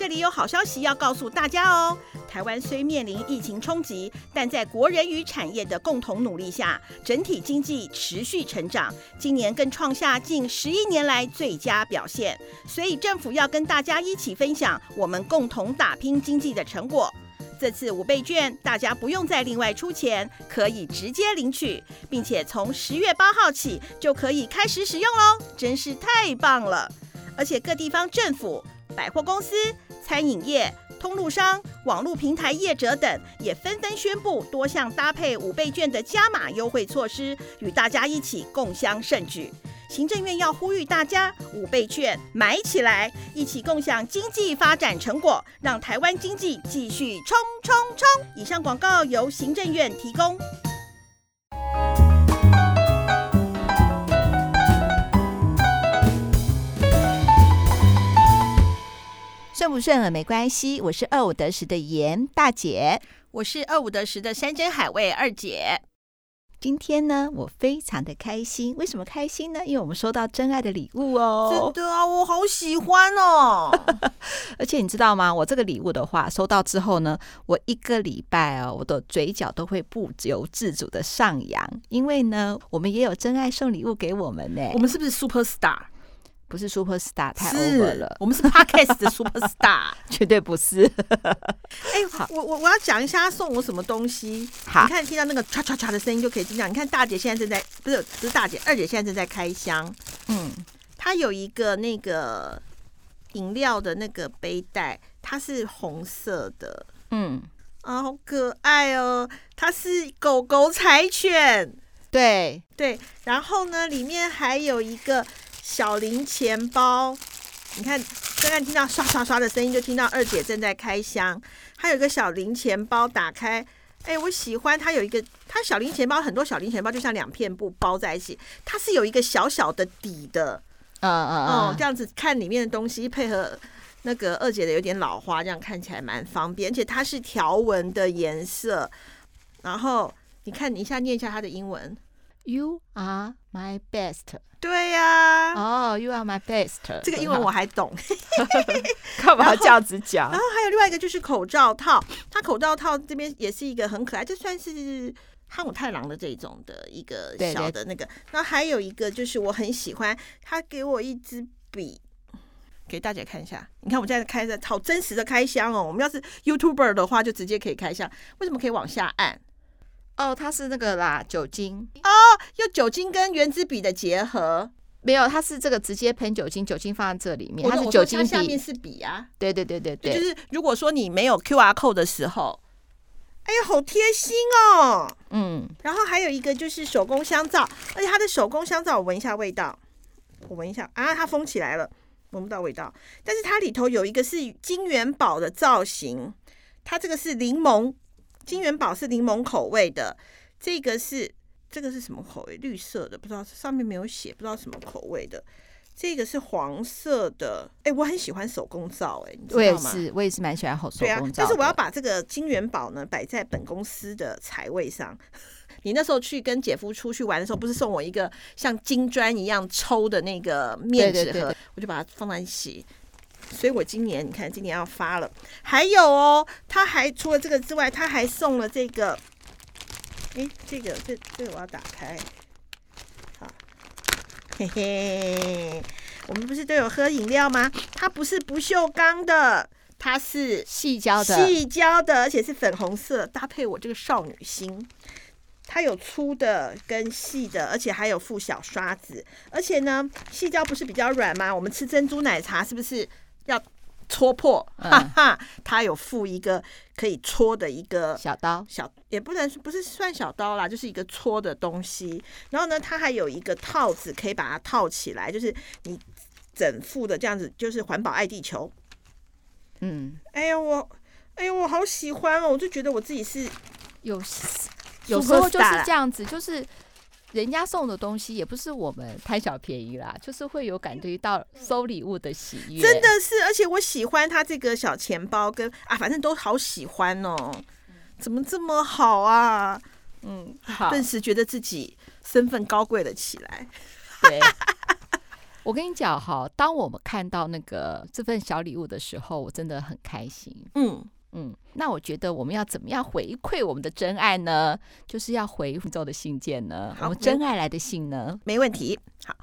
这里有好消息要告诉大家哦！台湾虽面临疫情冲击，但在国人与产业的共同努力下，整体经济持续成长，今年更创下近十一年来最佳表现。所以政府要跟大家一起分享我们共同打拼经济的成果。这次五倍券，大家不用再另外出钱，可以直接领取，并且从十月八号起就可以开始使用喽，真是太棒了！而且各地方政府、百货公司、餐饮业、通路商、网络平台业者等也纷纷宣布多项搭配五倍券的加码优惠措施，与大家一起共襄盛举。行政院要呼吁大家五倍券买起来，一起共享经济发展成果，让台湾经济继续冲冲冲！以上广告由行政院提供。顺不顺耳没关系，我是二五得十的严大姐，我是二五得十的山珍海味二姐。今天呢，我非常的开心。为什么开心呢？因为我们收到真爱的礼物哦。真的啊，我好喜欢哦。而且你知道吗？我这个礼物的话，收到之后呢，我一个礼拜哦，我的嘴角都会不由自主的上扬。因为呢，我们也有真爱送礼物给我们呢。我们是不是 super star？不是 super star，太 over 了。我们是 podcast 的 super star，绝对不是。哎、欸，我我我要讲一下他送我什么东西。好，你看听到那个唰唰唰的声音就可以听到。你看大姐现在正在，不是不是大姐，二姐现在正在开箱。嗯，她有一个那个饮料的那个背带，它是红色的。嗯，啊，好可爱哦！它是狗狗柴犬。对对，然后呢，里面还有一个。小零钱包，你看，刚刚听到刷刷刷的声音，就听到二姐正在开箱。还有一个小零钱包，打开，哎，我喜欢它有一个，它小零钱包很多小零钱包就像两片布包在一起，它是有一个小小的底的，嗯嗯嗯，这样子看里面的东西，配合那个二姐的有点老花，这样看起来蛮方便，而且它是条纹的颜色。然后你看，你一下念一下它的英文，You are my best。对呀、啊，哦、oh,，You are my best。这个英文我还懂，干嘛这样子讲？然后还有另外一个就是口罩套，它口罩套这边也是一个很可爱，这算是汉武太郎的这种的一个小的那个。那还有一个就是我很喜欢，他给我一支笔，给大家看一下。你看我现在开的好真实的开箱哦。我们要是 YouTuber 的话，就直接可以开箱。为什么可以往下按？哦，它是那个啦，酒精哦，用酒精跟原子笔的结合，没有，它是这个直接喷酒精，酒精放在这里面，它是酒精笔，下面是笔啊，对对对对对，就是如果说你没有 QR code 的时候，哎呀，好贴心哦，嗯，然后还有一个就是手工香皂，而且它的手工香皂，我闻一下味道，我闻一下啊，它封起来了，闻不到味道，但是它里头有一个是金元宝的造型，它这个是柠檬。金元宝是柠檬口味的，这个是这个是什么口味？绿色的，不知道上面没有写，不知道什么口味的。这个是黄色的，哎，我很喜欢手工皂，哎，你知道吗？我也是，我也是蛮喜欢手手工皂。但是我要把这个金元宝呢摆在本公司的财位上。你那时候去跟姐夫出去玩的时候，不是送我一个像金砖一样抽的那个面纸盒，对对对，我就把它放在一起。所以我今年你看，今年要发了，还有哦，他还除了这个之外，他还送了这个，哎，这个这这个我要打开，好，嘿嘿，我们不是都有喝饮料吗？它不是不锈钢的，它是细胶的，细胶的，而且是粉红色，搭配我这个少女心。它有粗的跟细的，而且还有附小刷子，而且呢，细胶不是比较软吗？我们吃珍珠奶茶是不是？要戳破，哈哈，它有附一个可以戳的一个小刀，小也不能不是算小刀啦，就是一个戳的东西。然后呢，它还有一个套子，可以把它套起来，就是你整副的这样子，就是环保爱地球。嗯，哎呀，我，哎呀，我好喜欢哦！我就觉得我自己是有，有时候就是这样子，就是。人家送的东西也不是我们贪小便宜啦，就是会有感觉到收礼物的喜悦。真的是，而且我喜欢他这个小钱包跟啊，反正都好喜欢哦。怎么这么好啊？嗯，好，顿时觉得自己身份高贵了起来。对，我跟你讲哈，当我们看到那个这份小礼物的时候，我真的很开心。嗯嗯，那我觉得我们要怎么样回馈我们的真爱呢？就是要回宇宙的信件呢，好我们真爱来的信呢，没问题。好。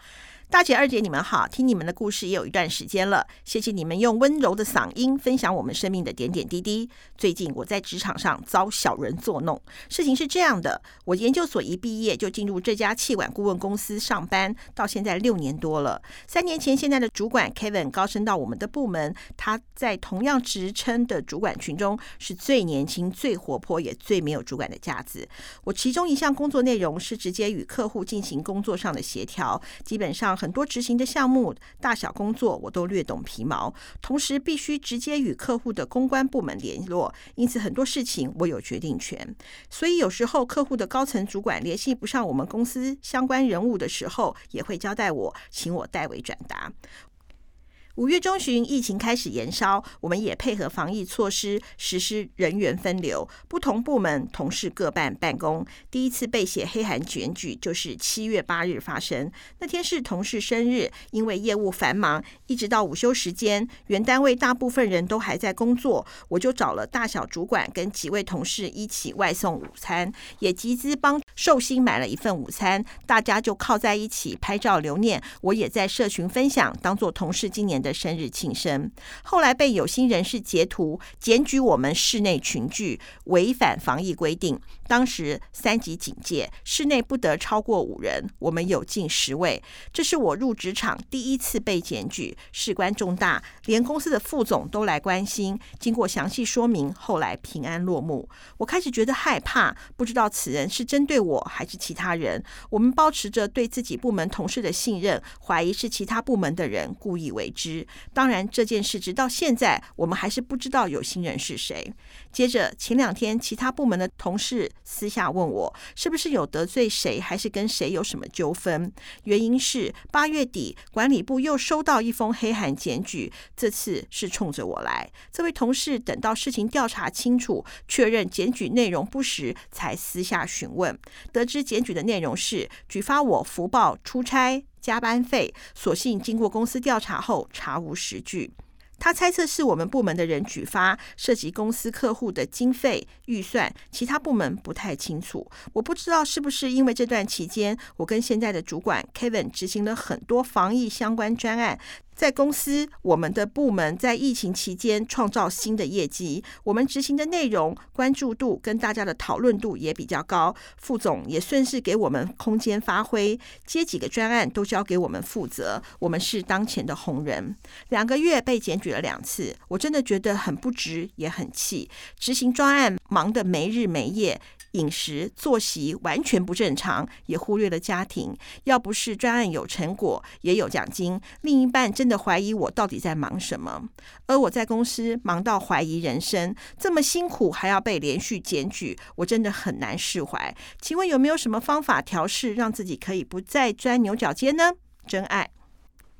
大姐、二姐，你们好！听你们的故事也有一段时间了，谢谢你们用温柔的嗓音分享我们生命的点点滴滴。最近我在职场上遭小人作弄，事情是这样的：我研究所一毕业就进入这家气管顾问公司上班，到现在六年多了。三年前，现在的主管 Kevin 高升到我们的部门，他在同样职称的主管群中是最年轻、最活泼，也最没有主管的架子。我其中一项工作内容是直接与客户进行工作上的协调，基本上。很多执行的项目，大小工作我都略懂皮毛，同时必须直接与客户的公关部门联络，因此很多事情我有决定权。所以有时候客户的高层主管联系不上我们公司相关人物的时候，也会交代我，请我代为转达。五月中旬，疫情开始延烧，我们也配合防疫措施实施人员分流，不同部门同事各办办公。第一次被写黑函检举就是七月八日发生，那天是同事生日，因为业务繁忙，一直到午休时间，原单位大部分人都还在工作，我就找了大小主管跟几位同事一起外送午餐，也集资帮寿星买了一份午餐，大家就靠在一起拍照留念。我也在社群分享，当做同事今年的生日庆生，后来被有心人士截图检举我们室内群聚违反防疫规定。当时三级警戒，室内不得超过五人，我们有近十位。这是我入职场第一次被检举，事关重大，连公司的副总都来关心。经过详细说明，后来平安落幕。我开始觉得害怕，不知道此人是针对我还是其他人。我们保持着对自己部门同事的信任，怀疑是其他部门的人故意为之。当然，这件事直到现在，我们还是不知道有心人是谁。接着前两天，其他部门的同事私下问我，是不是有得罪谁，还是跟谁有什么纠纷？原因是八月底管理部又收到一封黑函检举，这次是冲着我来。这位同事等到事情调查清楚，确认检举内容不实，才私下询问，得知检举的内容是举发我福报出差。加班费，所幸经过公司调查后查无实据。他猜测是我们部门的人举发，涉及公司客户的经费预算，其他部门不太清楚。我不知道是不是因为这段期间，我跟现在的主管 Kevin 执行了很多防疫相关专案。在公司，我们的部门在疫情期间创造新的业绩，我们执行的内容关注度跟大家的讨论度也比较高。副总也顺势给我们空间发挥，接几个专案都交给我们负责，我们是当前的红人。两个月被检举了两次，我真的觉得很不值，也很气。执行专案忙得没日没夜。饮食作息完全不正常，也忽略了家庭。要不是专案有成果，也有奖金，另一半真的怀疑我到底在忙什么。而我在公司忙到怀疑人生，这么辛苦还要被连续检举，我真的很难释怀。请问有没有什么方法调试，让自己可以不再钻牛角尖呢？真爱。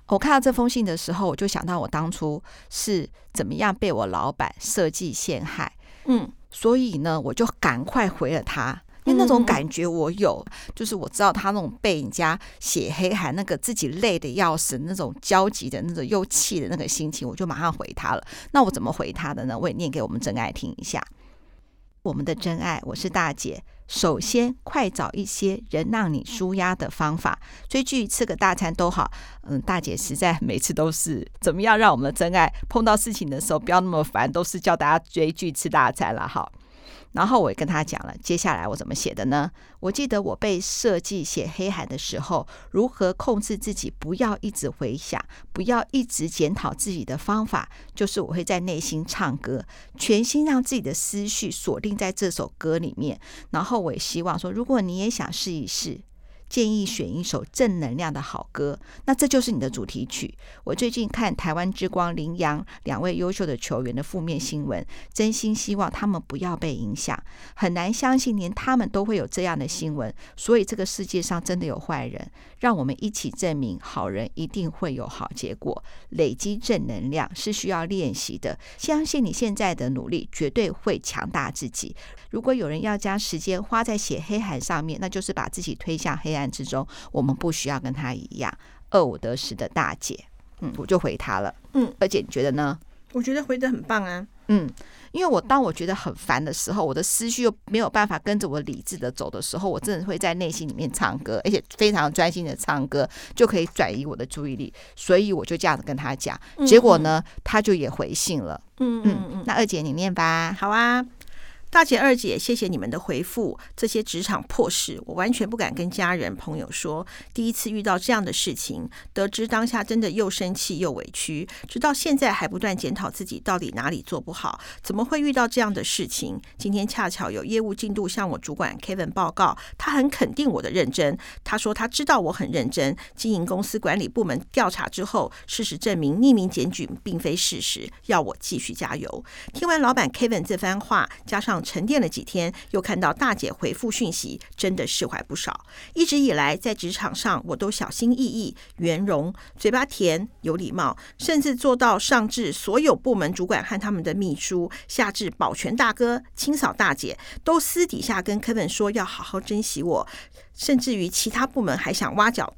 我看到这封信的时候，我就想到我当初是怎么样被我老板设计陷害。嗯。所以呢，我就赶快回了他，因为那种感觉我有，就是我知道他那种被人家写黑还，那个自己累的要死，那种焦急的那种又气的那个心情，我就马上回他了。那我怎么回他的呢？我也念给我们真爱听一下。我们的真爱，我是大姐。首先，快找一些人让你舒压的方法，追剧、吃个大餐都好。嗯，大姐实在每次都是怎么样让我们的真爱碰到事情的时候不要那么烦，都是叫大家追剧、吃大餐了。好。然后我也跟他讲了，接下来我怎么写的呢？我记得我被设计写黑函的时候，如何控制自己，不要一直回想，不要一直检讨自己的方法，就是我会在内心唱歌，全心让自己的思绪锁定在这首歌里面。然后我也希望说，如果你也想试一试。建议选一首正能量的好歌，那这就是你的主题曲。我最近看台湾之光林洋两位优秀的球员的负面新闻，真心希望他们不要被影响。很难相信连他们都会有这样的新闻，所以这个世界上真的有坏人。让我们一起证明，好人一定会有好结果。累积正能量是需要练习的，相信你现在的努力绝对会强大自己。如果有人要将时间花在写黑函上面，那就是把自己推向黑暗之中。我们不需要跟他一样。二五得十的大姐。嗯，我就回他了。嗯，二姐你觉得呢？我觉得回得很棒啊。嗯，因为我当我觉得很烦的时候，我的思绪又没有办法跟着我理智的走的时候，我真的会在内心里面唱歌，而且非常专心的唱歌，就可以转移我的注意力。所以我就这样子跟他讲，结果呢，他就也回信了。嗯嗯嗯，那二姐你念吧。好啊。大姐、二姐，谢谢你们的回复。这些职场破事，我完全不敢跟家人朋友说。第一次遇到这样的事情，得知当下真的又生气又委屈，直到现在还不断检讨自己到底哪里做不好，怎么会遇到这样的事情？今天恰巧有业务进度向我主管 Kevin 报告，他很肯定我的认真。他说他知道我很认真。经营公司管理部门调查之后，事实证明匿名检举并非事实，要我继续加油。听完老板 Kevin 这番话，加上沉淀了几天，又看到大姐回复讯息，真的释怀不少。一直以来在职场上，我都小心翼翼、圆融、嘴巴甜、有礼貌，甚至做到上至所有部门主管和他们的秘书，下至保全大哥、清扫大姐，都私底下跟 Kevin 说要好好珍惜我，甚至于其他部门还想挖角。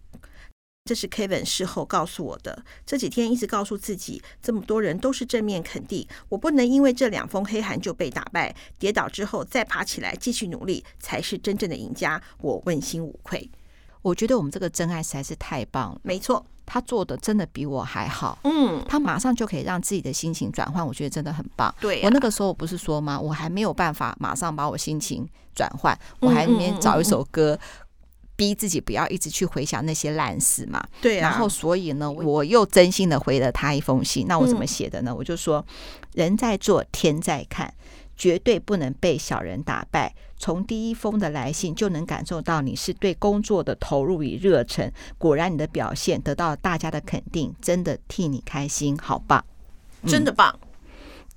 这是 Kevin 事后告诉我的。这几天一直告诉自己，这么多人都是正面肯定，我不能因为这两封黑函就被打败。跌倒之后再爬起来，继续努力，才是真正的赢家。我问心无愧。我觉得我们这个真爱实在是太棒了。没错，他做的真的比我还好。嗯，他马上就可以让自己的心情转换，我觉得真的很棒。对啊，我那个时候我不是说吗？我还没有办法马上把我心情转换，我还没找一首歌。嗯嗯嗯嗯逼自己不要一直去回想那些烂事嘛，对啊。然后所以呢，我又真心的回了他一封信。那我怎么写的呢？我就说，人在做，天在看，绝对不能被小人打败。从第一封的来信就能感受到你是对工作的投入与热忱。果然，你的表现得到大家的肯定，真的替你开心，好棒，真的棒。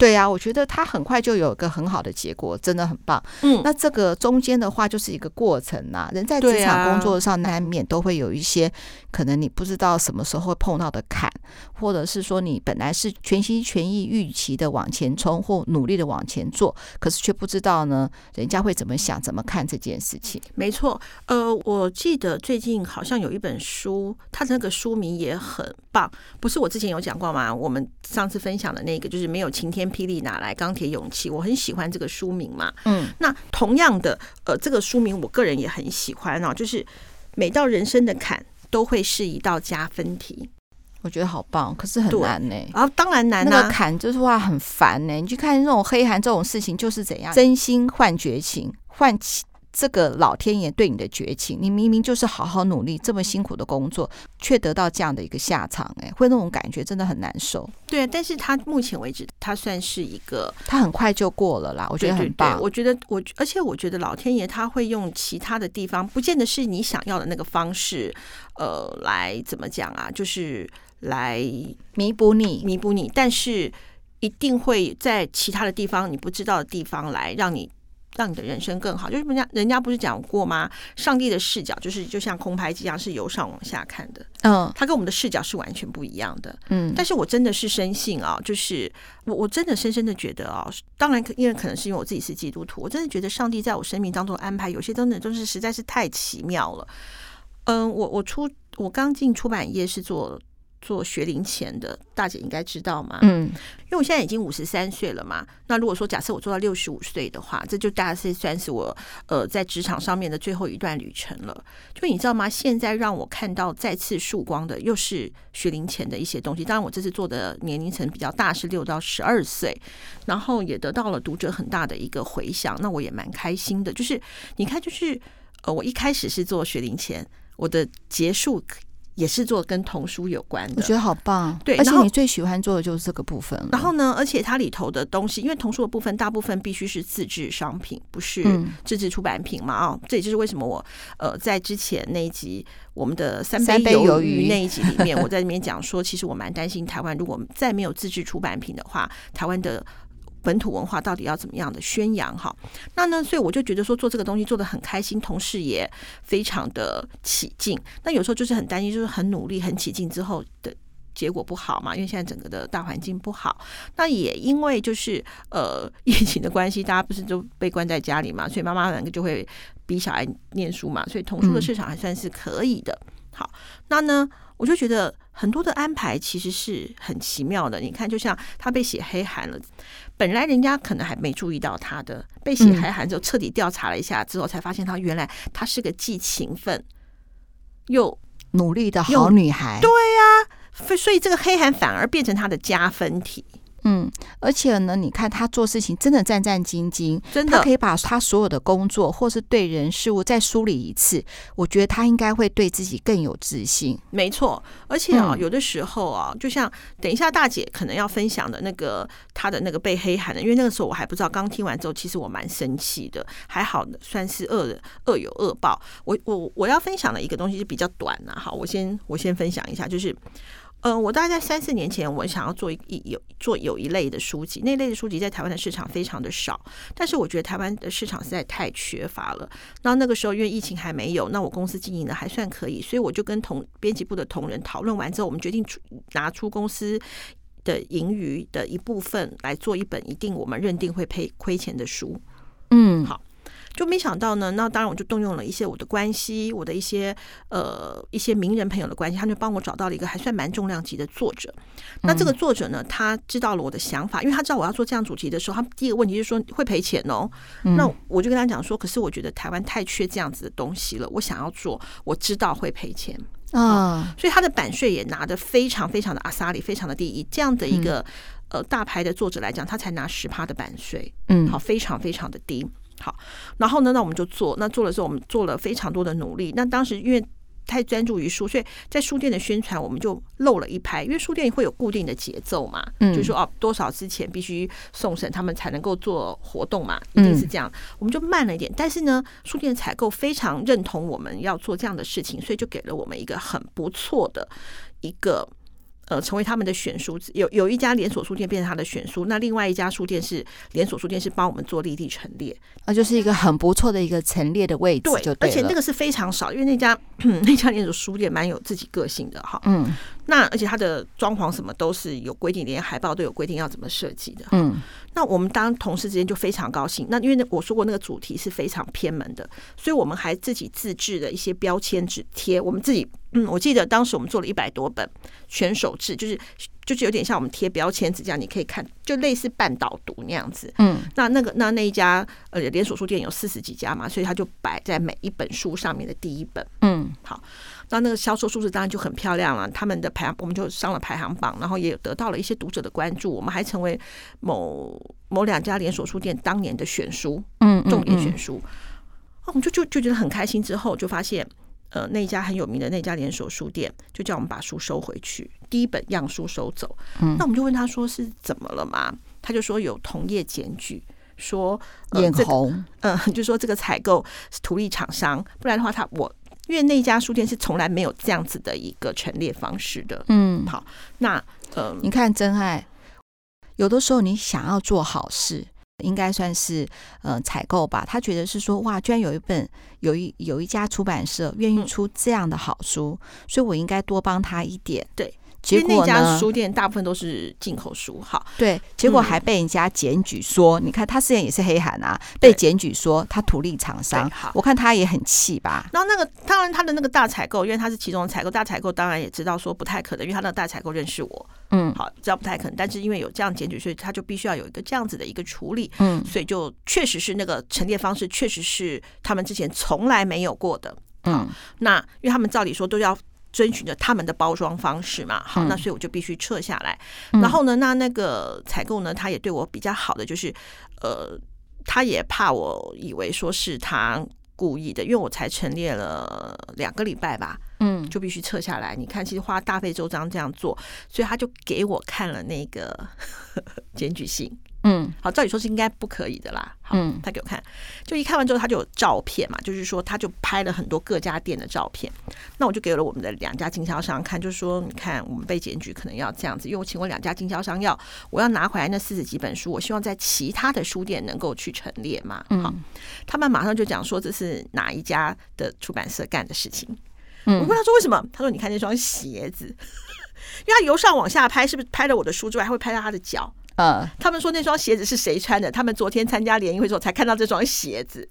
对呀、啊，我觉得他很快就有一个很好的结果，真的很棒。嗯，那这个中间的话就是一个过程呐、啊。人在职场工作上难免都会有一些可能你不知道什么时候会碰到的坎，或者是说你本来是全心全意预期的往前冲或努力的往前做，可是却不知道呢，人家会怎么想、怎么看这件事情。没错，呃，我记得最近好像有一本书，它的那个书名也很棒，不是我之前有讲过吗？我们上次分享的那个就是没有晴天。霹雳拿来钢铁勇气？我很喜欢这个书名嘛。嗯，那同样的，呃，这个书名我个人也很喜欢啊。就是每到人生的坎，都会是一道加分题。我觉得好棒，可是很难呢、欸。啊，当然难、啊。那个坎就是话很烦呢、欸。你去看这种黑函这种事情，就是怎样？真心换绝情，换情。这个老天爷对你的绝情，你明明就是好好努力，这么辛苦的工作，却得到这样的一个下场，哎，会那种感觉真的很难受。对，但是他目前为止，他算是一个，他很快就过了啦，我觉得很棒。对对对，我觉得我，而且我觉得老天爷他会用其他的地方，不见得是你想要的那个方式，呃，来怎么讲啊？就是来弥补你，弥补你，但是一定会在其他的地方，你不知道的地方来让你。让你的人生更好，就是人家人家不是讲过吗？上帝的视角就是就像空拍机一样，是由上往下看的。嗯，他跟我们的视角是完全不一样的。嗯，但是我真的是深信啊，就是我我真的深深的觉得啊，当然因为可能是因为我自己是基督徒，我真的觉得上帝在我生命当中的安排，有些真的都是实在是太奇妙了。嗯，我我出我刚进出版业是做。做学龄前的大姐应该知道吗？嗯，因为我现在已经五十三岁了嘛。那如果说假设我做到六十五岁的话，这就大概是算是我呃在职场上面的最后一段旅程了。就你知道吗？现在让我看到再次曙光的，又是学龄前的一些东西。当然，我这次做的年龄层比较大，是六到十二岁，然后也得到了读者很大的一个回响。那我也蛮开心的。就是你看，就是呃，我一开始是做学龄前，我的结束。也是做跟童书有关的，我觉得好棒。对，而且你最喜欢做的就是这个部分。然后呢，而且它里头的东西，因为童书的部分大部分必须是自制商品，不是自制出版品嘛？哦，这也就是为什么我呃在之前那一集我们的三杯鱿鱼那一集里面，我在里面讲说，其实我蛮担心台湾如果再没有自制出版品的话，台湾的。本土文化到底要怎么样的宣扬？哈，那呢？所以我就觉得说做这个东西做的很开心，同事也非常的起劲。那有时候就是很担心，就是很努力、很起劲之后的结果不好嘛。因为现在整个的大环境不好，那也因为就是呃 疫情的关系，大家不是都被关在家里嘛，所以妈妈两个就会逼小孩念书嘛，所以童书的市场还算是可以的。好，那呢，我就觉得很多的安排其实是很奇妙的。你看，就像他被写黑函了，本来人家可能还没注意到他的被写海涵之后，彻底调查了一下之后，才发现他原来他是个既勤奋又努力的好女孩。对呀、啊，所以这个黑函反而变成他的加分题。嗯，而且呢，你看他做事情真的战战兢兢，真的，他可以把他所有的工作或是对人事物再梳理一次。我觉得他应该会对自己更有自信。没错，而且啊，有的时候啊，就像等一下大姐可能要分享的那个她的那个被黑函的，因为那个时候我还不知道，刚听完之后，其实我蛮生气的。还好算是恶恶有恶报。我我我要分享的一个东西是比较短啊，好，我先我先分享一下，就是。嗯、呃，我大概三四年前，我想要做一一有做有一类的书籍，那类的书籍在台湾的市场非常的少，但是我觉得台湾的市场实在太缺乏了。那那个时候因为疫情还没有，那我公司经营的还算可以，所以我就跟同编辑部的同仁讨论完之后，我们决定出拿出公司的盈余的一部分来做一本一定我们认定会赔亏钱的书。嗯，好。就没想到呢，那当然我就动用了一些我的关系，我的一些呃一些名人朋友的关系，他就帮我找到了一个还算蛮重量级的作者。那这个作者呢，他知道了我的想法，因为他知道我要做这样主题的时候，他第一个问题就是说会赔钱哦。那我就跟他讲说，可是我觉得台湾太缺这样子的东西了，我想要做，我知道会赔钱啊，所以他的版税也拿得非常非常的阿萨里，非常的第一这样的一个呃大牌的作者来讲，他才拿十趴的版税，嗯，好，非常非常的低。好，然后呢，那我们就做。那做了之后，我们做了非常多的努力。那当时因为太专注于书，所以在书店的宣传我们就漏了一拍。因为书店会有固定的节奏嘛，嗯，就是说哦，多少之前必须送审，他们才能够做活动嘛，一定是这样。我们就慢了一点。但是呢，书店采购非常认同我们要做这样的事情，所以就给了我们一个很不错的一个。呃，成为他们的选书，有有一家连锁书店变成他的选书，那另外一家书店是连锁书店，是帮我们做立地陈列，那就是一个很不错的一个陈列的位置对，而且那个是非常少，因为那家 那家连锁书店蛮有自己个性的哈。嗯，那而且它的装潢什么都是有规定，连海报都有规定要怎么设计的。嗯，那我们当同事之间就非常高兴。那因为我说过那个主题是非常偏门的，所以我们还自己自制的一些标签纸贴，我们自己。嗯，我记得当时我们做了一百多本全手制，就是就是有点像我们贴标签纸这样，你可以看，就类似半导读那样子。嗯，那那个那那一家呃连锁书店有四十几家嘛，所以他就摆在每一本书上面的第一本。嗯，好，那那个销售数字当然就很漂亮了，他们的排行我们就上了排行榜，然后也得到了一些读者的关注，我们还成为某某两家连锁书店当年的选书，嗯，重点选书。哦，我们就就就觉得很开心，之后就发现。呃，那家很有名的那家连锁书店就叫我们把书收回去，第一本样书收走。嗯，那我们就问他说是怎么了嘛？他就说有同业检举，说眼红，嗯、呃，就说这个采购是图利厂商，不然的话他我因为那家书店是从来没有这样子的一个陈列方式的。嗯，好，那呃，你看真爱，有的时候你想要做好事。应该算是呃采购吧，他觉得是说哇，居然有一本有一有一家出版社愿意出这样的好书，嗯、所以我应该多帮他一点。对，结果那家书店大部分都是进口书，好，对，结果还被人家检举说，嗯、你看他虽然也是黑函啊，被检举说他图利厂商，好，我看他也很气吧。然后那个当然他的那个大采购，因为他是其中的采购，大采购当然也知道说不太可能，因为他那个大采购认识我。嗯，好，知道不太可能，但是因为有这样检举，所以他就必须要有一个这样子的一个处理。嗯，所以就确实是那个陈列方式，确实是他们之前从来没有过的。嗯，那因为他们照理说都要遵循着他们的包装方式嘛。好，那所以我就必须撤下来。然后呢，那那个采购呢，他也对我比较好的，就是呃，他也怕我以为说是他。故意的，因为我才陈列了两个礼拜吧，嗯，就必须撤下来。你看，其实花大费周章这样做，所以他就给我看了那个 检举信。嗯，好，照理说是应该不可以的啦。好，嗯，他给我看，就一看完之后，他就有照片嘛，就是说他就拍了很多各家店的照片。那我就给了我们的两家经销商看，就是说你看我们被检举可能要这样子，因为我请问两家经销商要我要拿回来那四十几本书，我希望在其他的书店能够去陈列嘛。好，他们马上就讲说这是哪一家的出版社干的事情。我问他说为什么？他说你看那双鞋子。因为他由上往下拍，是不是拍了我的书之外，还会拍到他的脚？嗯，他们说那双鞋子是谁穿的？他们昨天参加联谊会时候才看到这双鞋子。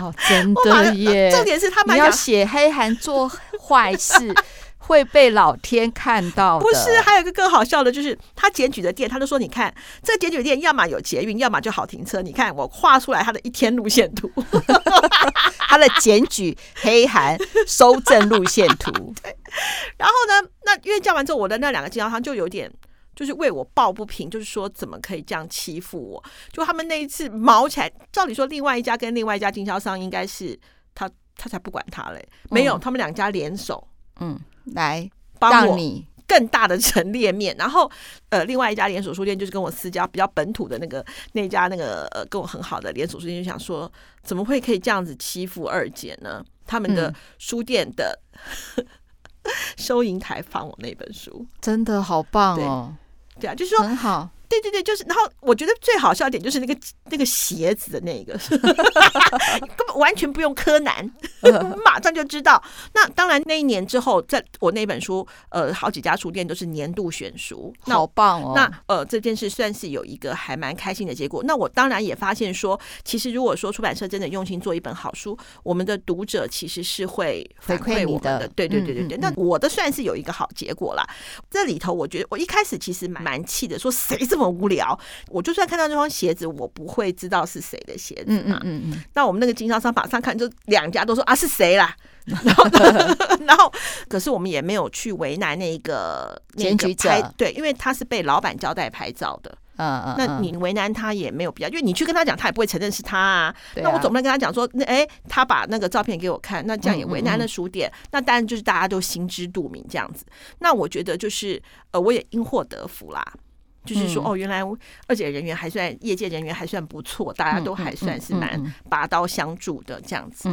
哦，真的耶！重点是他们要写黑函做坏事。会被老天看到。不是，还有一个更好笑的，就是他检举的店，他就说：“你看，这个检举店要么有捷运，要么就好停车。你看，我画出来他的一天路线图，他的检举黑函收证路线图。对，然后呢，那因为叫完之后，我的那两个经销商就有点就是为我抱不平，就是说怎么可以这样欺负我？就他们那一次毛起来，照理说另外一家跟另外一家经销商应该是他，他才不管他嘞，没有，嗯、他们两家联手，嗯。来帮我更大的 陈列面，然后呃，另外一家连锁书店就是跟我私交比较本土的那个那家那个呃跟我很好的连锁书店，就想说怎么会可以这样子欺负二姐呢？他们的书店的、嗯、收银台放我那本书，真的好棒哦！对，啊，就是说很好。对对对，就是，然后我觉得最好笑一点就是那个那个鞋子的那个，根本完全不用柯南，马上就知道。那当然那一年之后，在我那本书，呃，好几家书店都是年度选书，好棒哦。那呃，这件事算是有一个还蛮开心的结果。那我当然也发现说，其实如果说出版社真的用心做一本好书，我们的读者其实是会反馈我们的。对对对对对，那我的算是有一个好结果啦。这里头我觉得我一开始其实蛮气的，说谁这么。这么无聊，我就算看到那双鞋子，我不会知道是谁的鞋子嘛。嗯嗯嗯。那我们那个经销商马上看，就两家都说啊是谁啦。然后，然后，可是我们也没有去为难那个检举者，对，因为他是被老板交代拍照的。嗯嗯。那你为难他也没有必要，因为你去跟他讲，他也不会承认是他啊。那我总不能跟他讲说，那哎，他把那个照片给我看，那这样也为难了书店。那当然就是大家都心知肚明这样子。那我觉得就是呃，我也因祸得福啦。就是说，哦，原来二姐人缘还算，业界人员还算不错，大家都还算是蛮拔刀相助的这样子。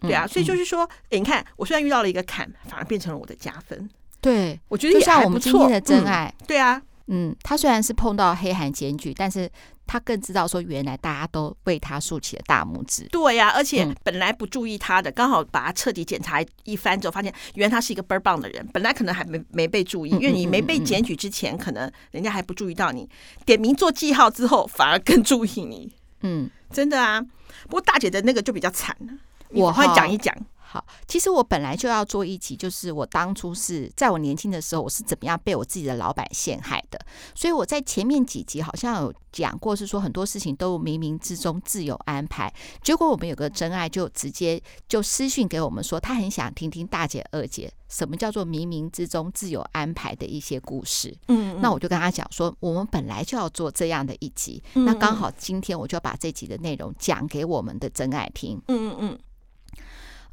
对啊，所以就是说，你看，我虽然遇到了一个坎，反而变成了我的加分。对，我觉得。就像我们今天的真爱，对啊，嗯，他虽然是碰到黑函检举，但是。他更知道说，原来大家都为他竖起了大拇指。对呀、啊，而且本来不注意他的，刚、嗯、好把他彻底检查一番之后，发现原来他是一个倍儿棒的人。本来可能还没没被注意，因为你没被检举之前，可能人家还不注意到你。点名做记号之后，反而更注意你。嗯，真的啊。不过大姐的那个就比较惨了，我会讲一讲。好，其实我本来就要做一集，就是我当初是在我年轻的时候，我是怎么样被我自己的老板陷害的。所以我在前面几集好像有讲过，是说很多事情都冥冥之中自有安排。结果我们有个真爱就直接就私讯给我们说，他很想听听大姐、二姐什么叫做冥冥之中自有安排的一些故事。嗯，那我就跟他讲说，我们本来就要做这样的一集，那刚好今天我就把这集的内容讲给我们的真爱听。嗯嗯嗯。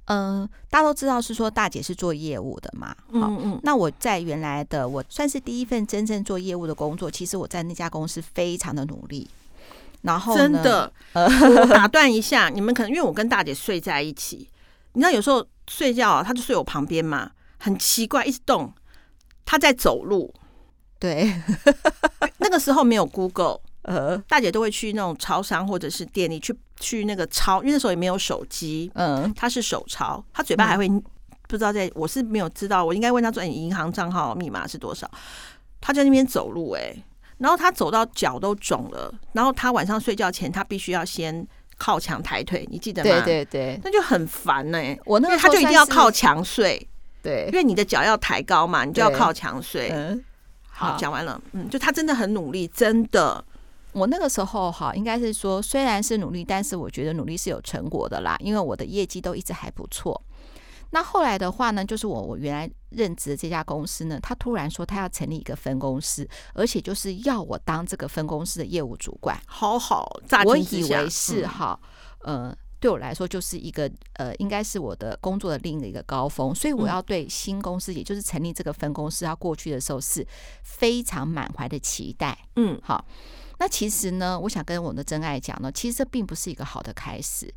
嗯、呃，大家都知道是说大姐是做业务的嘛，好，嗯嗯，那我在原来的我算是第一份真正做业务的工作，其实我在那家公司非常的努力。然后真的，呃，我 打断一下，你们可能因为我跟大姐睡在一起，你知道有时候睡觉啊，她就睡我旁边嘛，很奇怪，一直动，她在走路，对，那个时候没有 Google。呃，大姐都会去那种超商或者是店里去去那个抄，因为那时候也没有手机，嗯，他是手抄，他嘴巴还会不知道在，我是没有知道，我应该问他说你银行账号密码是多少，他在那边走路哎、欸，然后他走到脚都肿了，然后他晚上睡觉前他必须要先靠墙抬腿，你记得吗？对对对，那就很烦呢、欸。我那个他就一定要靠墙睡，对，因为你的脚要抬高嘛，你就要靠墙睡。嗯，好，讲完了，嗯，就他真的很努力，真的。我那个时候哈，应该是说，虽然是努力，但是我觉得努力是有成果的啦，因为我的业绩都一直还不错。那后来的话呢，就是我我原来任职的这家公司呢，他突然说他要成立一个分公司，而且就是要我当这个分公司的业务主管。好好，我以为是哈，呃，对我来说就是一个呃，应该是我的工作的另一个高峰，所以我要对新公司，也就是成立这个分公司要过去的时候，是非常满怀的期待。嗯，好。那其实呢，我想跟我的真爱讲呢，其实这并不是一个好的开始。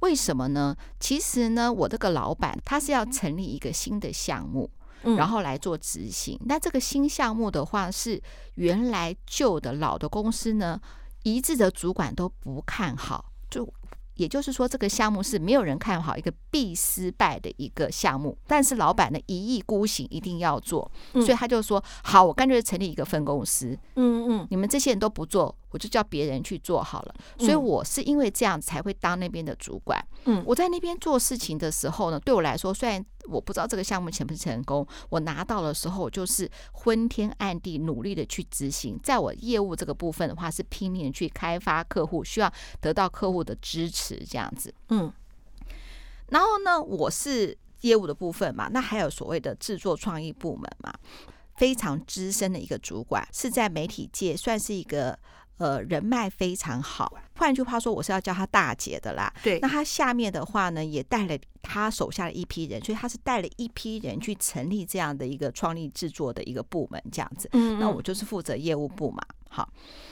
为什么呢？其实呢，我这个老板他是要成立一个新的项目，然后来做执行。那这个新项目的话，是原来旧的老的公司呢，一致的主管都不看好，就也就是说，这个项目是没有人看好，一个必失败的一个项目。但是老板呢，一意孤行，一定要做，所以他就说：“好，我干脆成立一个分公司。嗯嗯，你们这些人都不做，我就叫别人去做好了。所以我是因为这样才会当那边的主管。嗯，我在那边做事情的时候呢，对我来说，虽然我不知道这个项目成不成功，我拿到的时候就是昏天暗地努力的去执行。在我业务这个部分的话，是拼命的去开发客户，需要得到客户的支持。”这样子，嗯，然后呢，我是业务的部分嘛，那还有所谓的制作创意部门嘛，非常资深的一个主管，是在媒体界算是一个呃人脉非常好。换句话说，我是要叫他大姐的啦。对，那他下面的话呢，也带了他手下的一批人，所以他是带了一批人去成立这样的一个创立制作的一个部门，这样子。嗯，那我就是负责业务部嘛。好，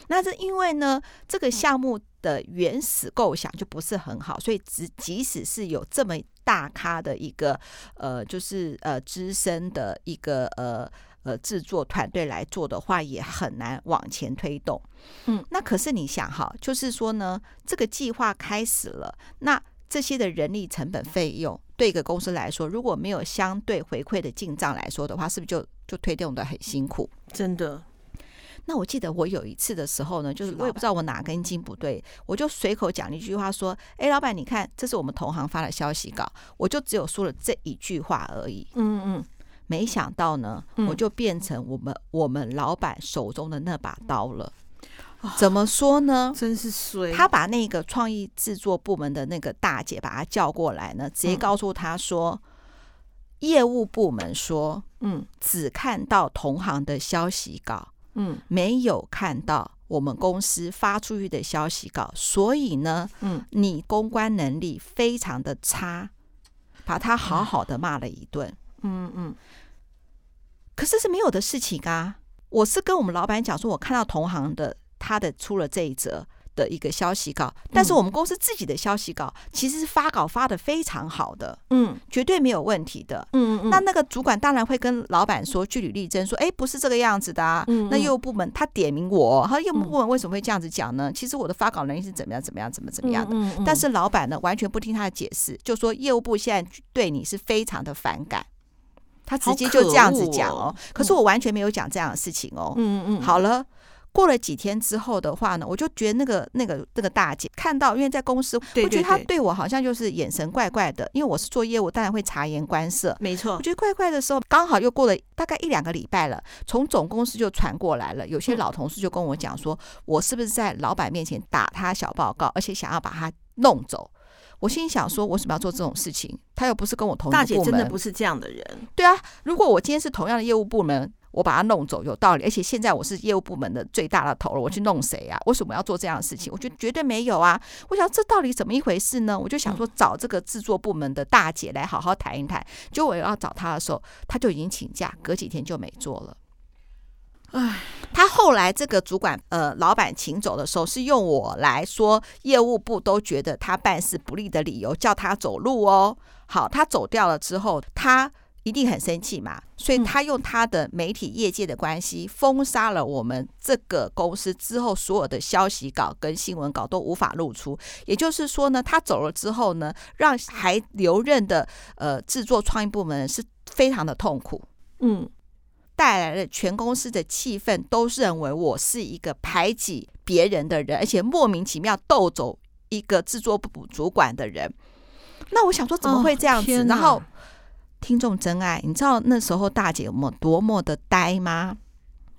那这因为呢，这个项目的原始构想就不是很好，所以即即使是有这么大咖的一个呃，就是呃资深的一个呃呃制作团队来做的话，也很难往前推动。嗯，那可是你想哈，就是说呢，这个计划开始了，那这些的人力成本费用对一个公司来说，如果没有相对回馈的进账来说的话，是不是就就推动的很辛苦？真的。那我记得我有一次的时候呢，就是我也不知道我哪根筋不对，我就随口讲了一句话说：“哎，老板，你看，这是我们同行发的消息稿。”我就只有说了这一句话而已。嗯嗯，没想到呢，我就变成我们我们老板手中的那把刀了。怎么说呢？真是衰。他把那个创意制作部门的那个大姐把他叫过来呢，直接告诉他说：“业务部门说，嗯，只看到同行的消息稿。”嗯，没有看到我们公司发出去的消息稿，所以呢，嗯，你公关能力非常的差，把他好好的骂了一顿。嗯嗯嗯，可是是没有的事情啊，我是跟我们老板讲说，我看到同行的他的出了这一则。的一个消息稿，但是我们公司自己的消息稿其实是发稿发的非常好的，嗯，绝对没有问题的，嗯嗯。那那个主管当然会跟老板说据理力争，说，哎，不是这个样子的啊。嗯嗯，那业务部门他点名我，他业务部门为什么会这样子讲呢？其实我的发稿能力是怎么样怎么样怎么怎么样的，但是老板呢完全不听他的解释，就说业务部现在对你是非常的反感，他直接就这样子讲哦。可是我完全没有讲这样的事情哦。嗯嗯，好了。过了几天之后的话呢，我就觉得那个那个那个大姐看到，因为在公司，我觉得她对我好像就是眼神怪怪的。因为我是做业务，当然会察言观色。没错，我觉得怪怪的时候，刚好又过了大概一两个礼拜了，从总公司就传过来了，有些老同事就跟我讲说，我是不是在老板面前打他小报告，而且想要把他弄走。我心里想说，我为什么要做这种事情？他又不是跟我同一个部门。大姐真的不是这样的人。对啊，如果我今天是同样的业务部门。我把他弄走有道理，而且现在我是业务部门的最大的头了，我去弄谁啊？为什么要做这样的事情？我觉得绝对没有啊！我想这到底怎么一回事呢？我就想说找这个制作部门的大姐来好好谈一谈。就我要找他的时候，他就已经请假，隔几天就没做了。唉，他后来这个主管呃老板请走的时候，是用我来说业务部都觉得他办事不利的理由叫他走路哦。好，他走掉了之后，他。一定很生气嘛，所以他用他的媒体业界的关系封杀了我们这个公司之后所有的消息稿跟新闻稿都无法露出。也就是说呢，他走了之后呢，让还留任的呃制作创意部门是非常的痛苦，嗯，带来了全公司的气氛都认为我是一个排挤别人的人，而且莫名其妙斗走一个制作部主管的人。那我想说，怎么会这样子？然后。听众真爱，你知道那时候大姐有多么的呆吗？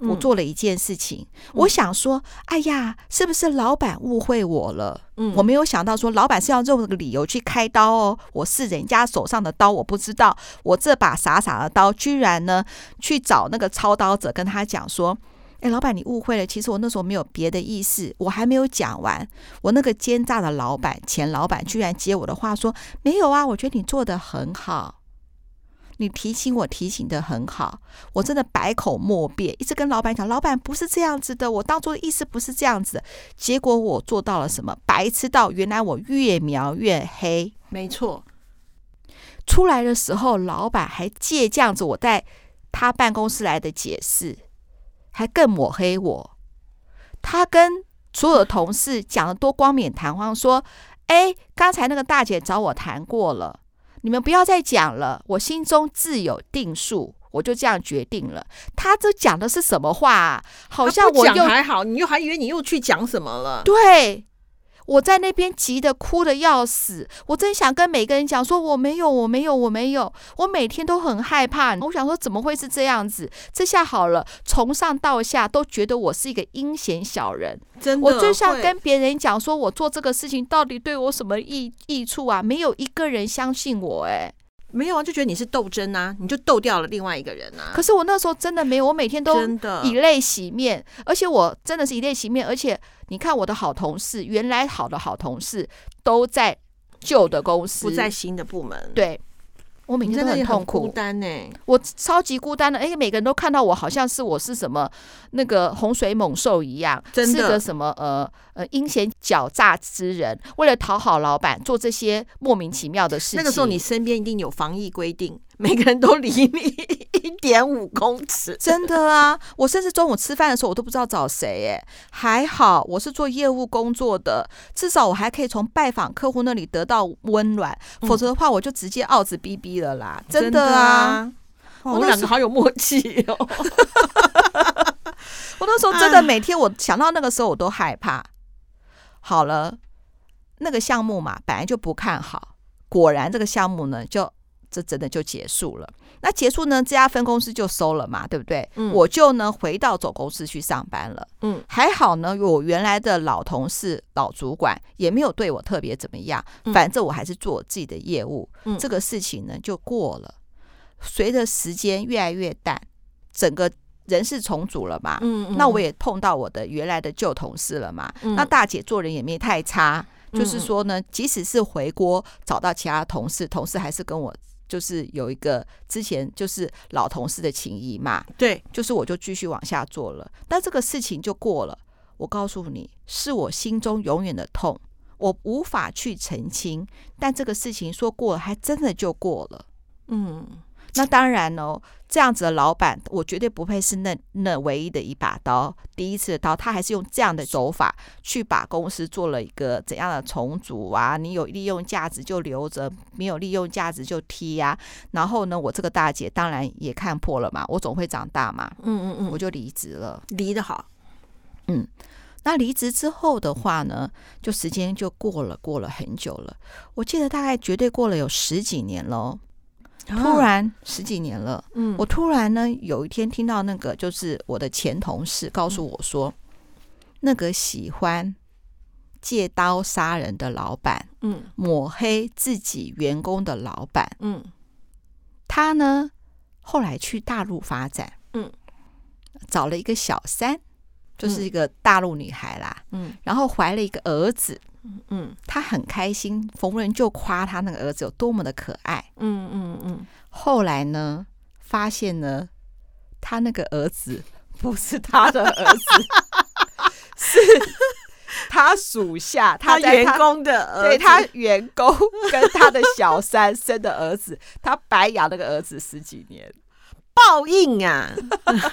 我做了一件事情，我想说，哎呀，是不是老板误会我了？嗯，我没有想到说老板是要用这个理由去开刀哦。我是人家手上的刀，我不知道，我这把傻傻的刀，居然呢去找那个操刀者跟他讲说，哎，老板你误会了，其实我那时候没有别的意思。我还没有讲完，我那个奸诈的老板前老板居然接我的话说，没有啊，我觉得你做的很好。你提醒我提醒的很好，我真的百口莫辩，一直跟老板讲，老板不是这样子的，我当初的意思不是这样子。结果我做到了什么？白痴到原来我越描越黑。没错，出来的时候，老板还借这样子我在他办公室来的解释，还更抹黑我。他跟所有的同事讲的多冠冕堂皇，说。哎，刚才那个大姐找我谈过了，你们不要再讲了，我心中自有定数，我就这样决定了。他这讲的是什么话啊？好像我又还好，你又还以为你又去讲什么了？对。我在那边急得哭得要死，我真想跟每个人讲说我没有，我没有，我没有，我每天都很害怕。我想说怎么会是这样子？这下好了，从上到下都觉得我是一个阴险小人。真的，我最想跟别人讲说我做这个事情到底对我什么益益处啊？没有一个人相信我，哎。没有啊，就觉得你是斗争呐、啊，你就斗掉了另外一个人呐、啊。可是我那时候真的没有，我每天都以泪洗面，而且我真的是以泪洗面。而且你看我的好同事，原来好的好同事都在旧的公司，不在新的部门。对。我每天都很痛苦，孤单呢。我超级孤单的，哎，每个人都看到我，好像是我是什么那个洪水猛兽一样，是个什么呃呃阴险狡诈之人，为了讨好老板做这些莫名其妙的事情。那个时候你身边一定有防疫规定。每个人都离你一点五公尺，真的啊！我甚至中午吃饭的时候，我都不知道找谁。哎，还好我是做业务工作的，至少我还可以从拜访客户那里得到温暖。嗯、否则的话，我就直接奥子逼逼了啦！真的啊！我们两个好有默契哦。我那时候真的每天，我想到那个时候，我都害怕。好了，那个项目嘛，本来就不看好，果然这个项目呢，就。这真的就结束了。那结束呢？这家分公司就收了嘛，对不对？嗯，我就呢回到总公司去上班了。嗯，还好呢，我原来的老同事、老主管也没有对我特别怎么样。反正我还是做我自己的业务。嗯，这个事情呢就过了。随着时间越来越淡，整个人事重组了嘛。嗯嗯。那我也碰到我的原来的旧同事了嘛。嗯。那大姐做人也没太差，就是说呢，即使是回锅找到其他同事，同事还是跟我。就是有一个之前就是老同事的情谊嘛，对，就是我就继续往下做了，但这个事情就过了。我告诉你，是我心中永远的痛，我无法去澄清，但这个事情说过了，还真的就过了，嗯。那当然哦，这样子的老板，我绝对不配是那那唯一的一把刀，第一次的刀，他还是用这样的手法去把公司做了一个怎样的重组啊？你有利用价值就留着，没有利用价值就踢呀、啊。然后呢，我这个大姐当然也看破了嘛，我总会长大嘛，嗯嗯嗯，我就离职了，离得好，嗯。那离职之后的话呢，就时间就过了，过了很久了，我记得大概绝对过了有十几年喽。突然十几年了，嗯，我突然呢有一天听到那个就是我的前同事告诉我说，那个喜欢借刀杀人的老板，嗯，抹黑自己员工的老板，嗯，他呢后来去大陆发展，嗯，找了一个小三，就是一个大陆女孩啦，嗯，然后怀了一个儿子。嗯，他很开心，逢人就夸他那个儿子有多么的可爱。嗯嗯嗯。后来呢，发现呢，他那个儿子不是他的儿子，是他属下他，他员工的儿子，对他员工跟他的小三生的儿子，他白养那个儿子十几年。报应啊！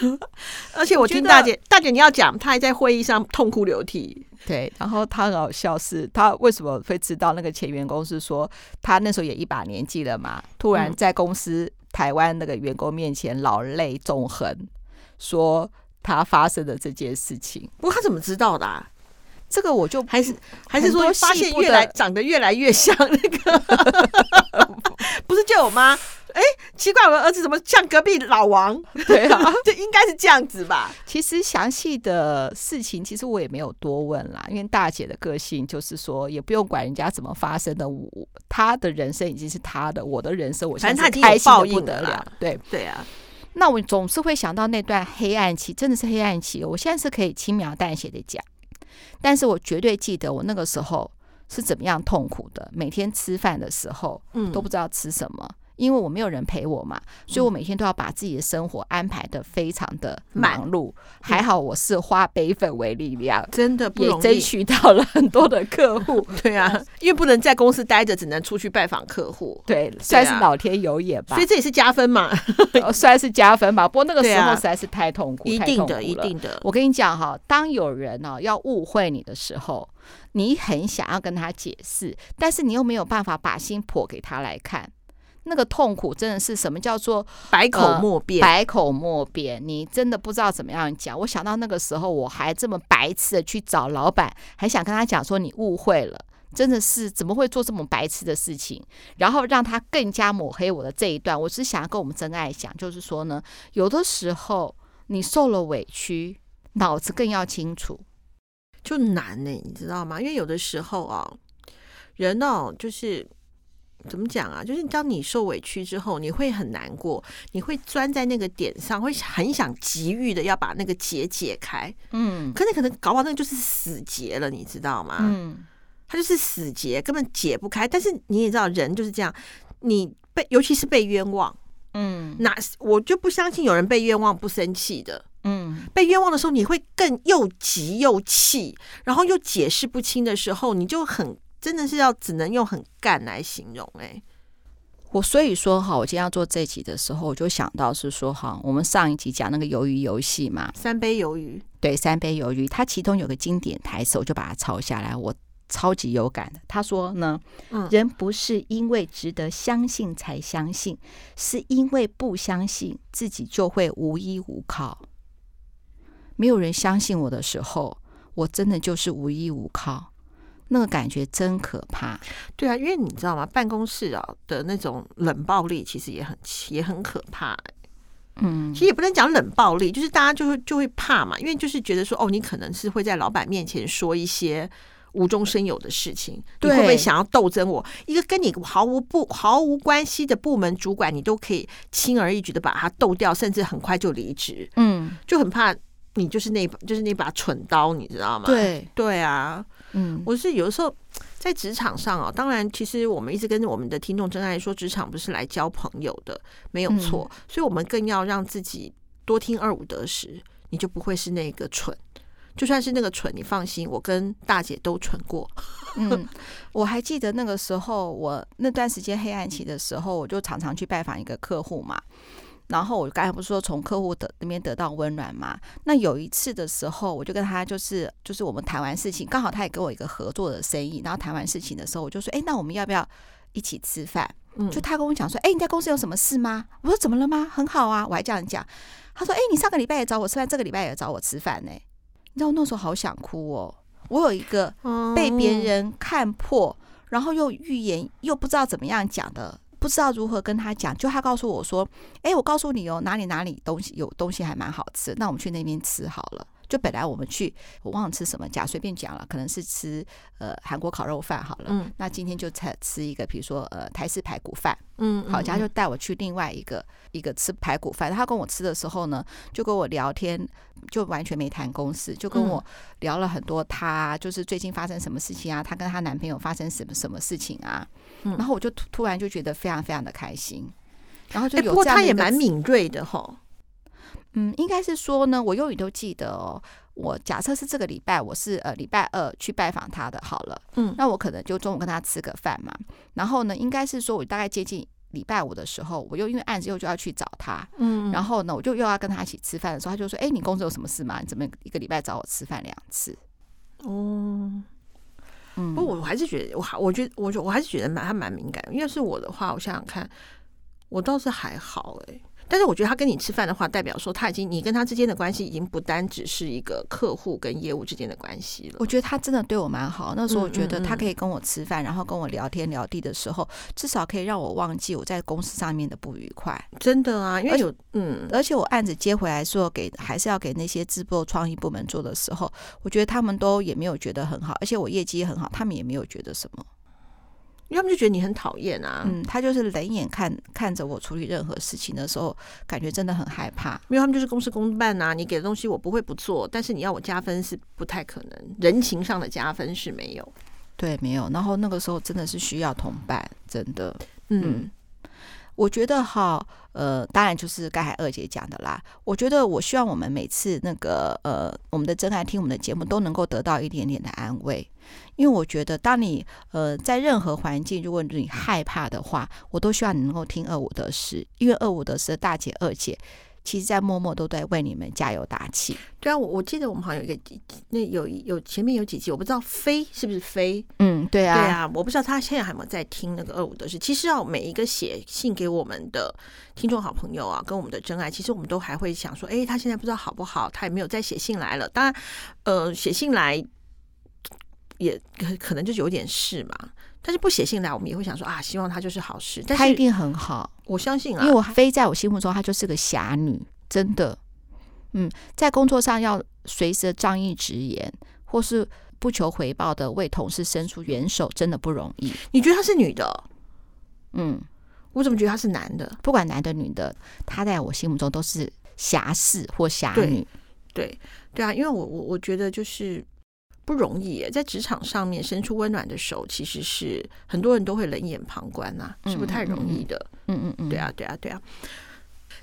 而且我听大姐，大姐你要讲，她还在会议上痛哭流涕。对，然后她很好笑，是她为什么会知道那个前员工是说，她那时候也一把年纪了嘛，突然在公司台湾那个员工面前老泪纵横，说她发生的这件事情。不过她怎么知道的啊？这个我就还是还是说发现越来长得越来越像那个，不是就有吗？哎，奇怪，我的儿子怎么像隔壁老王？对啊，就应该是这样子吧。其实详细的事情，其实我也没有多问啦，因为大姐的个性就是说，也不用管人家怎么发生的。我她的人生已经是她的，我的人生我现在开心的不得了。对对啊，那我总是会想到那段黑暗期，真的是黑暗期。我现在是可以轻描淡写的讲。但是我绝对记得我那个时候是怎么样痛苦的，每天吃饭的时候，嗯，都不知道吃什么，因为我没有人陪我嘛，所以我每天都要把自己的生活安排的非常的忙碌。还好我是化悲愤为力量，真的不，也争取到了很多的客户。对啊，因为不能在公司待着，只能出去拜访客户。对，算是老天有眼吧。所以这也是加分嘛，算是加分吧。不过那个时候实在是太痛苦，一定的，一定的。我跟你讲哈，当有人呢要误会你的时候，你很想要跟他解释，但是你又没有办法把心剖给他来看。那个痛苦真的是什么叫做百口莫辩？百口莫辩，你真的不知道怎么样讲。我想到那个时候，我还这么白痴的去找老板，还想跟他讲说你误会了，真的是怎么会做这么白痴的事情？然后让他更加抹黑我的这一段。我只想要跟我们真爱讲，就是说呢，有的时候你受了委屈，脑子更要清楚，就难呢，你知道吗？因为有的时候啊，人哦，就是。怎么讲啊？就是当你受委屈之后，你会很难过，你会钻在那个点上，会很想急于的要把那个结解开。嗯，可你可能搞不好那个就是死结了，你知道吗？嗯，它就是死结，根本解不开。但是你也知道，人就是这样，你被尤其是被冤枉，嗯，那我就不相信有人被冤枉不生气的。嗯，被冤枉的时候，你会更又急又气，然后又解释不清的时候，你就很。真的是要只能用很干来形容哎、欸，我所以说哈，我今天要做这集的时候，我就想到是说哈，我们上一集讲那个鱿鱼游戏嘛，三杯鱿鱼，对，三杯鱿鱼，它其中有个经典台词，我就把它抄下来，我超级有感的。他说呢，嗯，人不是因为值得相信才相信，是因为不相信自己就会无依无靠。没有人相信我的时候，我真的就是无依无靠。那个感觉真可怕，对啊，因为你知道吗？办公室啊的那种冷暴力，其实也很也很可怕。嗯，其实也不能讲冷暴力，就是大家就会就会怕嘛，因为就是觉得说，哦，你可能是会在老板面前说一些无中生有的事情，对，你会不会想要斗争我？一个跟你毫无不毫无关系的部门主管，你都可以轻而易举的把他斗掉，甚至很快就离职。嗯，就很怕你就是那把就是那把蠢刀，你知道吗？对，对啊。嗯，我是有的时候 在职场上啊，当然，其实我们一直跟我们的听众真爱说，职场不是来交朋友的，没有错。嗯，所以，我们更要让自己多听二五得十，你就不会是那个蠢。就算是那个蠢，你放心，我跟大姐都蠢过。嗯，我还记得那个时候，我那段时间黑暗期的时候，我就常常去拜访一个客户嘛。然后我刚才不是说从客户的那边得到温暖嘛？那有一次的时候，我就跟他就是就是我们谈完事情，刚好他也给我一个合作的生意。然后谈完事情的时候，我就说：“哎，那我们要不要一起吃饭？”嗯，就他跟我讲说：“哎，你在公司有什么事吗？”我说：“怎么了吗？很好啊。”我还这样讲。他说：“哎，你上个礼拜也找我吃饭，这个礼拜也找我吃饭呢。”你知道我那时候好想哭哦。我有一个被别人看破，然后又预言又不知道怎么样讲的。不知道如何跟他讲，就他告诉我说：“哎，我告诉你哦，哪里哪里东西有东西还蛮好吃，那我们去那边吃好了。”就本来我们去，我忘了吃什么，假随便讲了，可能是吃呃韩国烤肉饭好了。嗯，那今天就吃吃一个，比如说呃台式排骨饭。嗯，好，家就带我去另外一个一个吃排骨饭。他跟我吃的时候呢，就跟我聊天，就完全没谈公事，就跟我聊了很多他就是最近发生什么事情啊，他跟她男朋友发生什么什么事情啊。然后我就突突然就觉得非常非常的开心。然后就有不过他也蛮敏锐的吼。嗯，应该是说呢，我永远都记得哦。我假设是这个礼拜，我是呃礼拜二去拜访他的，好了，嗯，那我可能就中午跟他吃个饭嘛。然后呢，应该是说我大概接近礼拜五的时候，我又因为案子又就要去找他，嗯，然后呢，我就又要跟他一起吃饭的时候，他就说：“哎，你工作有什么事吗？你怎么一个礼拜找我吃饭两次？”哦，嗯，不过我还是觉得，我还我觉得，我我还是觉得蛮他蛮敏感。要是我的话，我想想看，我倒是还好哎、但是我觉得他跟你吃饭的话，代表说他已经你跟他之间的关系已经不单只是一个客户跟业务之间的关系了。我觉得他真的对我蛮好。那时候我觉得他可以跟我吃饭，然后跟我聊天聊地的时候，至少可以让我忘记我在公司上面的不愉快。真的啊，因为嗯，而且我案子接回来说给还是要给那些制作创意部门做的时候，我觉得他们都也没有觉得很好，而且我业绩也很好，他们也没有觉得什么。因为他们就觉得你很讨厌啊，嗯，他就是冷眼看看着我处理任何事情的时候，感觉真的很害怕。因为他们就是公事公办呐，你给的东西我不会不做，但是你要我加分是不太可能，人情上的加分是没有。对，没有。然后那个时候真的是需要同伴，真的，嗯。嗯我觉得哈，呃，当然就是刚才二姐讲的啦。我觉得我希望我们每次那个呃，我们的真爱听我们的节目都能够得到一点点的安慰，因为我觉得当你呃在任何环境，如果你害怕的话，我都希望你能够听二五得十，因为二五得十的大姐二姐。其实，在默默都在为你们加油打气。对啊，我我记得我们好像有一个那有有前面有几集，我不知道飞是不是飞。嗯，对啊，对啊，我不知道他现在还有没有在听那个二五得十。其实啊，每一个写信给我们的听众好朋友啊，跟我们的真爱，其实我们都还会想说，哎，他现在不知道好不好，他也没有再写信来了。当然，呃，写信来也可能就有点事嘛。但是不写信来，我们也会想说啊，希望他就是好事。但是他一定很好，我相信啊，因为我飞在我心目中，她就是个侠女，真的。嗯，在工作上要随时仗义执言，或是不求回报的为同事伸出援手，真的不容易。你觉得她是女的？嗯，我怎么觉得她是男的？不管男的女的，她在我心目中都是侠士或侠女。对对，对啊，因为我我我觉得就是。不容易，在职场上面伸出温暖的手，其实是很多人都会冷眼旁观呐、啊，是不太容易的？嗯嗯嗯，对啊对啊对啊。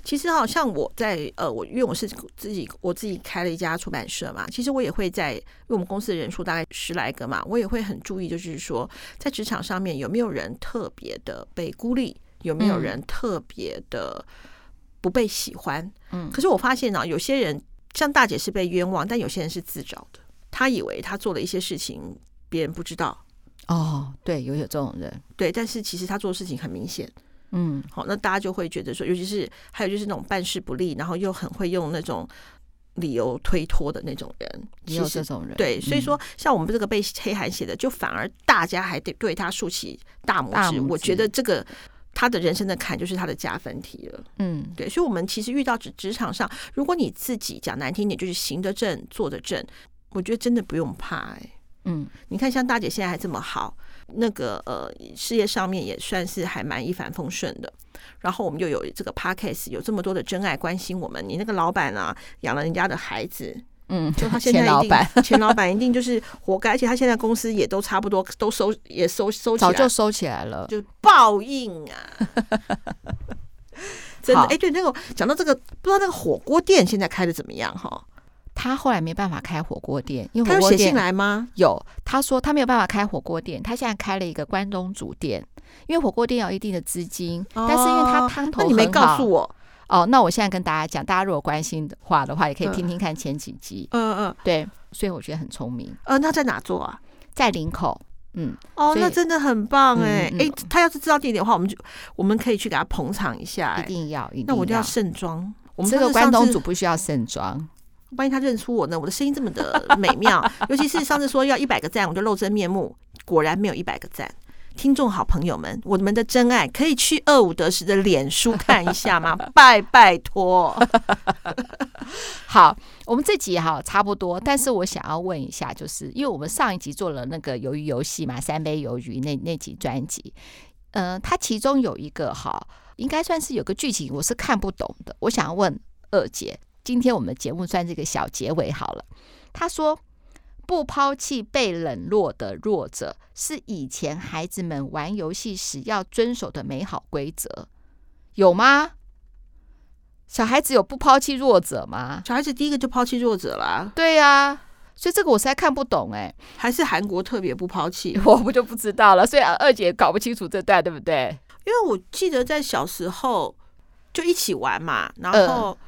其实好像我在呃，我因为我是自己我自己开了一家出版社嘛，其实我也会在，因为我们公司的人数大概十来个嘛，我也会很注意，就是说在职场上面有没有人特别的被孤立，有没有人特别的不被喜欢？嗯，可是我发现呢、啊，有些人像大姐是被冤枉，但有些人是自找的。他以为他做了一些事情，别人不知道。哦，对，有有这种人，对，但是其实他做的事情很明显。嗯，好，那大家就会觉得说，尤其是还有就是那种办事不力，然后又很会用那种理由推脱的那种人，也有这种人。对，所以说像我们这个被黑函写的，就反而大家还得对他竖起大拇指。大拇指。我觉得这个他的人生的坎就是他的加分题了。嗯，对，所以，我们其实遇到职职场上，如果你自己讲难听点，就是行得正，坐得正。我觉得真的不用怕哎、欸，嗯，你看像大姐现在还这么好，那个呃事业上面也算是还蛮一帆风顺的。然后我们又有这个 podcast，有这么多的真爱关心我们。你那个老板啊，养了人家的孩子，嗯，就他现在一定前老板，前老板一定就是活该。而且他现在公司也都差不多都收也收收起来，早就收起来了，就报应啊！真的哎，对那个讲到这个，不知道那个火锅店现在开的怎么样哈？他后来没办法开火锅店，因为火锅店他有写信来吗？有，他说他没有办法开火锅店，他现在开了一个关东煮店，因为火锅店有一定的资金，哦、但是因为他汤头很好，你没告诉我哦。那我现在跟大家讲，大家如果关心的话的话，也可以听听看前几集。嗯嗯，对，所以我觉得很聪明。呃，那在哪做啊？在林口。嗯，哦，那真的很棒哎哎、他要是知道地点的话，我们就我们可以去给他捧场一下，一定要，一定要。那我就要盛装。我们这个关东煮不需要盛装。万一他认出我呢？我的声音这么的美妙，尤其是上次说要一百个赞，我就露真面目，果然没有一百个赞。听众好朋友们，我们的真爱可以去二五得十的脸书看一下吗？拜拜托。好，我们这集哈差不多，但是我想要问一下，就是因为我们上一集做了那个鱿鱼游戏嘛，三杯鱿鱼那那集专辑，嗯、呃，它其中有一个哈，应该算是有个剧情我是看不懂的，我想要问二姐。今天我们节目算这个小结尾好了。他说：“不抛弃被冷落的弱者，是以前孩子们玩游戏时要遵守的美好规则，有吗？小孩子有不抛弃弱者吗？小孩子第一个就抛弃弱者了。对呀、啊，所以这个我实在看不懂哎。还是韩国特别不抛弃，我不就不知道了。所以二姐搞不清楚这段对不对？因为我记得在小时候就一起玩嘛，然后。呃”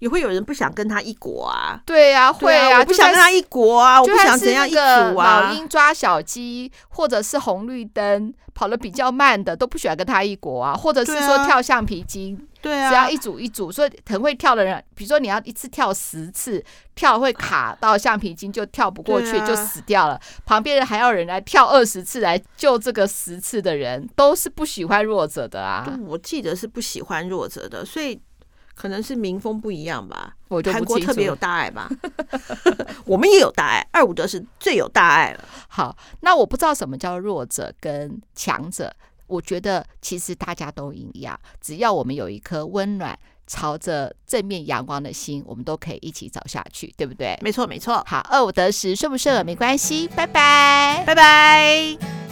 也会有人不想跟他一国啊？对呀、啊，会啊，我不想跟他一国啊，我不想怎样一组啊。老鹰抓小鸡，或者是红绿灯跑得比较慢的，都不喜欢跟他一国啊。或者是说跳橡皮筋，对啊，只要一组一组，所以很会跳的人，比如说你要一次跳十次，跳会卡到橡皮筋就跳不过去，就死掉了。旁边人还要人来跳二十次来救这个十次的人，都是不喜欢弱者的啊。我记得是不喜欢弱者的，所以。可能是民风不一样吧，我就韩国特别有大爱吧，我们也有大爱，二五得是最有大爱了。好，那我不知道什么叫弱者跟强者，我觉得其实大家都一样，只要我们有一颗温暖、朝着正面阳光的心，我们都可以一起走下去，对不对？没错，没错。好，二五得十，顺不顺没关系，拜拜，拜拜。